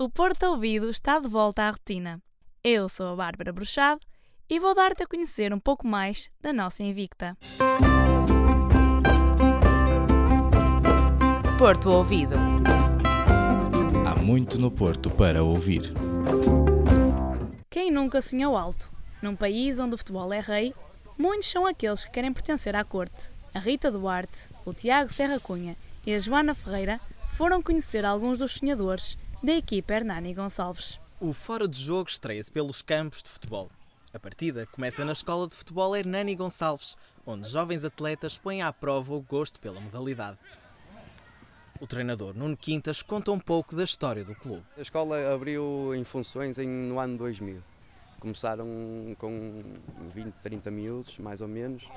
o Porto Ouvido está de volta à rotina. Eu sou a Bárbara Bruxado e vou dar-te a conhecer um pouco mais da nossa Invicta. Porto Ouvido. Há muito no Porto para ouvir. Quem nunca sonhou alto? Num país onde o futebol é rei, muitos são aqueles que querem pertencer à corte. A Rita Duarte, o Tiago Serra Cunha e a Joana Ferreira foram conhecer alguns dos sonhadores da equipa Hernani Gonçalves. O Fora de Jogo estreia-se pelos campos de futebol. A partida começa na Escola de Futebol Hernani Gonçalves, onde jovens atletas põem à prova o gosto pela modalidade. O treinador Nuno Quintas conta um pouco da história do clube. A escola abriu em funções em, no ano 2000. Começaram com 20, 30 miúdos, mais ou menos,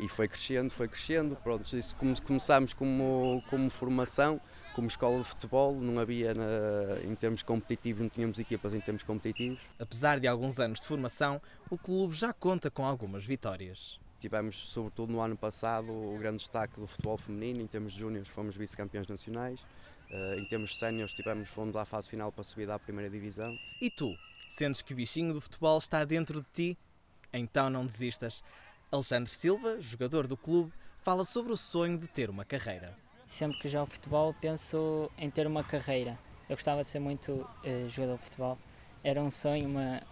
e foi crescendo, foi crescendo. Pronto, isso começámos como, como formação, como escola de futebol, não havia na, em termos competitivos, não tínhamos equipas em termos competitivos. Apesar de alguns anos de formação, o clube já conta com algumas vitórias. Tivemos, sobretudo no ano passado, o grande destaque do futebol feminino. Em termos de júniores, fomos vice-campeões nacionais. Uh, em termos de séniores, tivemos, fomos à fase final para subir à primeira divisão. E tu, sentes que o bichinho do futebol está dentro de ti? Então não desistas. Alexandre Silva, jogador do clube, fala sobre o sonho de ter uma carreira sempre que jogo futebol penso em ter uma carreira. Eu gostava de ser muito uh, jogador de futebol. Era um sonho, uma,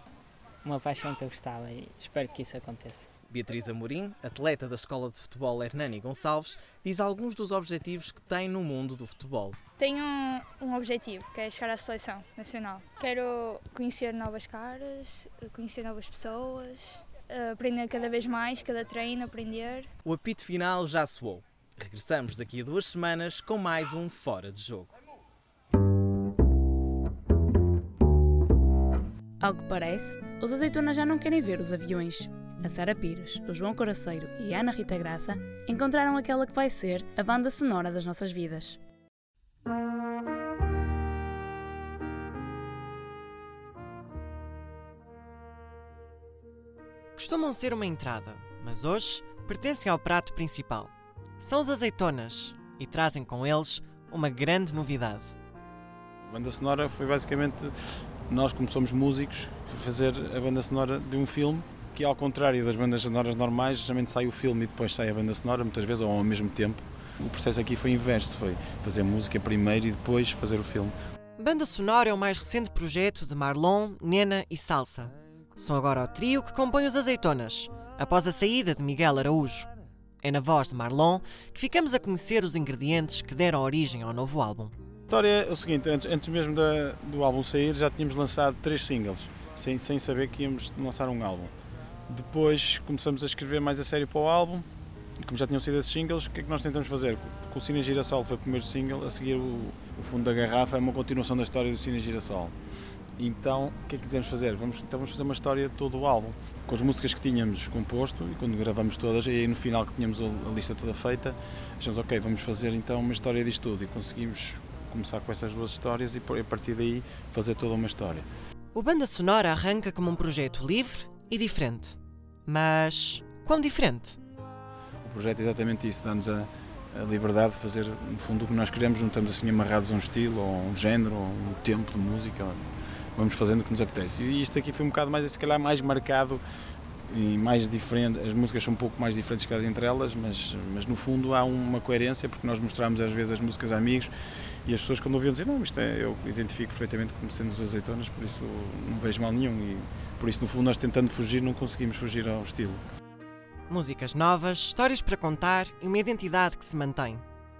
uma paixão que eu gostava e espero que isso aconteça. Beatriz Amorim, atleta da Escola de Futebol Hernani Gonçalves, diz alguns dos objetivos que tem no mundo do futebol. Tenho um, um objetivo, que é chegar à seleção nacional. Quero conhecer novas caras, conhecer novas pessoas, aprender cada vez mais, cada treino, aprender. O apito final já soou. Regressamos daqui a duas semanas com mais um Fora de Jogo. Ao que parece, os azeitonas já não querem ver os aviões. A Sara Pires, o João Coraceiro e a Ana Rita Graça encontraram aquela que vai ser a banda sonora das nossas vidas. Costumam ser uma entrada, mas hoje pertencem ao prato principal são os azeitonas e trazem com eles uma grande novidade. A banda sonora foi basicamente nós, como somos músicos, fazer a banda sonora de um filme que, ao contrário das bandas sonoras normais, geralmente sai o filme e depois sai a banda sonora, muitas vezes ou ao mesmo tempo. O processo aqui foi inverso, foi fazer música primeiro e depois fazer o filme. Banda sonora é o mais recente projeto de Marlon, Nena e Salsa. São agora o trio que compõe os Azeitonas, após a saída de Miguel Araújo. É na voz de Marlon que ficamos a conhecer os ingredientes que deram origem ao novo álbum. A história é o seguinte: antes, antes mesmo da, do álbum sair, já tínhamos lançado três singles, sem, sem saber que íamos lançar um álbum. Depois começamos a escrever mais a sério para o álbum, e como já tinham sido esses singles, o que é que nós tentamos fazer? Com o Cine Girassol foi o primeiro single, a seguir o, o Fundo da Garrafa é uma continuação da história do Cine Girassol. Então, o que é que quisemos fazer? Vamos, então vamos fazer uma história de todo o álbum com as músicas que tínhamos composto e quando gravamos todas, e aí no final que tínhamos a lista toda feita, achamos, ok, vamos fazer então uma história disto tudo e conseguimos começar com essas duas histórias e a partir daí fazer toda uma história. O Banda Sonora arranca como um projeto livre e diferente. Mas quão diferente? O projeto é exatamente isso, dá-nos a, a liberdade de fazer, no fundo, o que nós queremos, não estamos assim amarrados a um estilo, ou um género, ou um tempo de música vamos fazendo o que nos apetece. E isto aqui foi um bocado mais, se calhar, mais marcado e mais diferente. As músicas são um pouco mais diferentes entre elas, mas, mas no fundo há uma coerência, porque nós mostramos às vezes as músicas a amigos e as pessoas quando ouviam dizem, não, isto é, eu identifico perfeitamente como sendo os azeitonas, por isso não vejo mal nenhum e por isso no fundo nós tentando fugir não conseguimos fugir ao estilo. Músicas novas, histórias para contar e uma identidade que se mantém.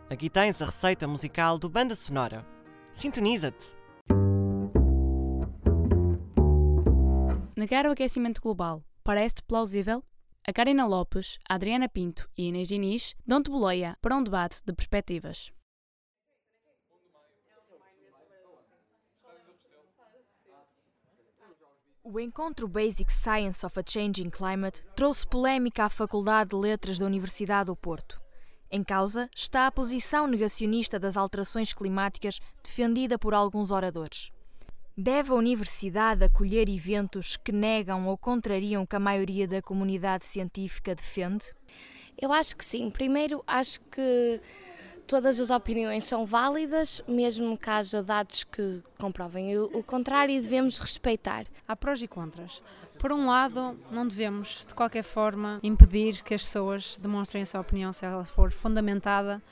Aqui tens a receita musical do Banda Sonora. Sintoniza-te! Negar o aquecimento global parece-te plausível? A Karina Lopes, a Adriana Pinto e Inês Diniz dão-te boleia para um debate de perspectivas. O encontro Basic Science of a Changing Climate trouxe polémica à Faculdade de Letras da Universidade do Porto. Em causa está a posição negacionista das alterações climáticas defendida por alguns oradores. Deve a Universidade acolher eventos que negam ou contrariam o que a maioria da comunidade científica defende? Eu acho que sim. Primeiro, acho que todas as opiniões são válidas, mesmo que haja dados que comprovem o, contrário e devemos respeitar. Há prós e contras. Por um lado, não devemos, de qualquer forma, impedir que as pessoas demonstrem a sua opinião se ela for fundamentada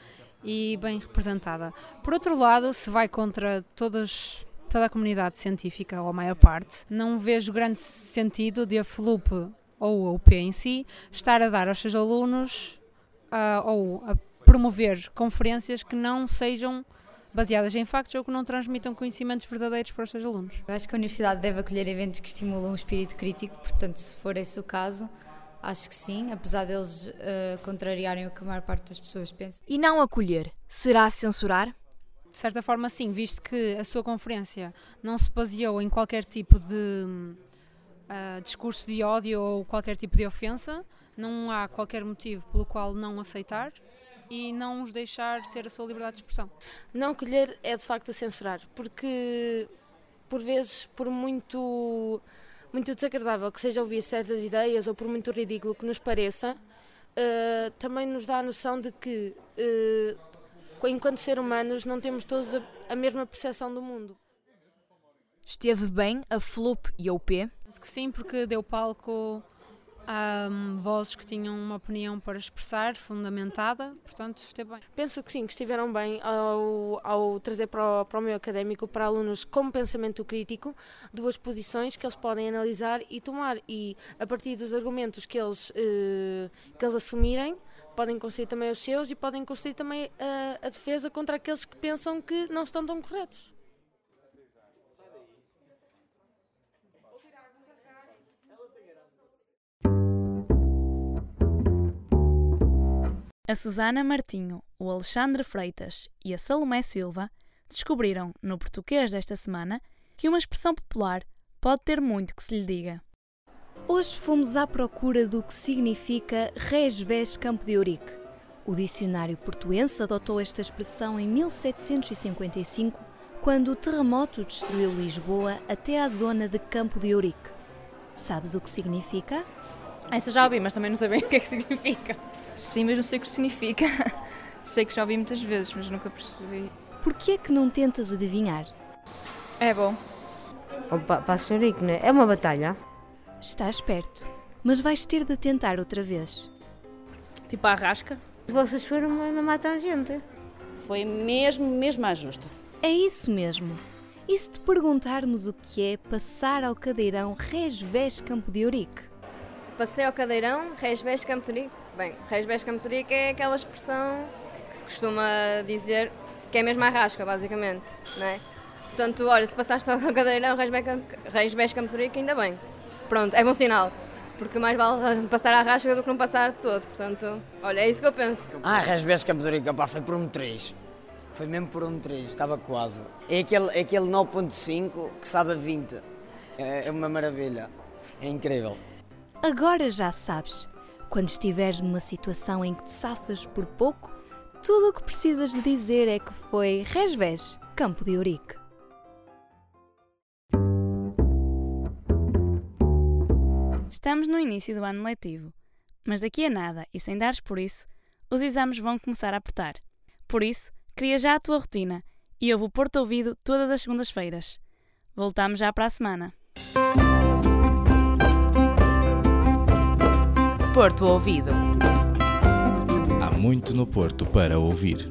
e bem representada. Por outro lado, se vai contra todas, toda a comunidade científica, ou a maior parte, não vejo grande sentido de a FLUP ou a UP em si estar a dar aos seus alunos uh, ou a promover conferências que não sejam baseadas em factos ou que não transmitam conhecimentos verdadeiros para os seus alunos. Eu acho que a universidade deve acolher eventos que estimulam o espírito crítico, portanto, se for esse o caso, acho que sim, apesar deles uh, contrariarem o que a maior parte das pessoas pensa. E não acolher, será censurar? De certa forma, sim, visto que a sua conferência não se baseou em qualquer tipo de uh, discurso de ódio ou qualquer tipo de ofensa, não há qualquer motivo pelo qual não aceitar e não os deixar ter a sua liberdade de expressão. Não colher é de facto censurar, porque por vezes, por muito, muito desagradável que seja ouvir certas ideias ou por muito ridículo que nos pareça, uh, também nos dá a noção de que, uh, enquanto seres humanos, não temos todos a, a mesma percepção do mundo. Esteve bem a FLUP e a UP? Penso que sim, porque deu palco um, vozes que tinham uma opinião para expressar, fundamentada, portanto esteve bem. Penso que sim, que estiveram bem ao, ao trazer para o, para o meio académico, para alunos com pensamento crítico, duas posições que eles podem analisar e tomar, e a partir dos argumentos que eles, eh, que eles assumirem, podem construir também os seus e podem construir também a, a defesa contra aqueles que pensam que não estão tão corretos. A Susana Martinho, o Alexandre Freitas e a Salomé Silva descobriram, no português desta semana, que uma expressão popular pode ter muito que se lhe diga. Hoje fomos à procura do que significa Res Ves Campo de Ourique. O dicionário portuense adotou esta expressão em 1755, quando o terremoto destruiu Lisboa até à zona de Campo de Ourique. Sabes o que significa? Essa já ouvi, mas também não sei bem o que é que significa. Sim, mas não sei o que significa. sei que já ouvi muitas vezes, mas nunca percebi. Por que é que não tentas adivinhar? É bom. Opa, passo rico, né? É uma batalha. Estás perto, mas vais ter de tentar outra vez. Tipo a rasca? Vocês foram uma matar gente. Foi mesmo, mesmo à justa. É isso mesmo. E se te perguntarmos o que é passar ao cadeirão Resvés Campo de Ourique? Passei ao cadeirão Resvés Campo de Ourique? Bem, Reis Bés Campetorica é aquela expressão que se costuma dizer que é mesmo a rasca, basicamente, não é? Portanto, olha, se passaste ao cadeirão Reis Bés Campetorica, ainda bem. Pronto, é bom sinal. Porque mais vale passar à rasca do que não passar todo. Portanto, olha, é isso que eu penso. Ah, Reis Bés Campetorica, pá, foi por um 3. Foi mesmo por um 3, estava quase. É aquele, é aquele 9.5 que sabe a 20. É, é uma maravilha. É incrível. Agora já sabes. Quando estiveres numa situação em que te safas por pouco, tudo o que precisas de dizer é que foi Resves, Campo de Ourique. Estamos no início do ano letivo, mas daqui a nada e sem dares por isso, os exames vão começar a apertar. Por isso, cria já a tua rotina e ouve o Porto Ouvido todas as segundas-feiras. Voltamos já para a semana. Porto Ouvido. Há muito no Porto para ouvir.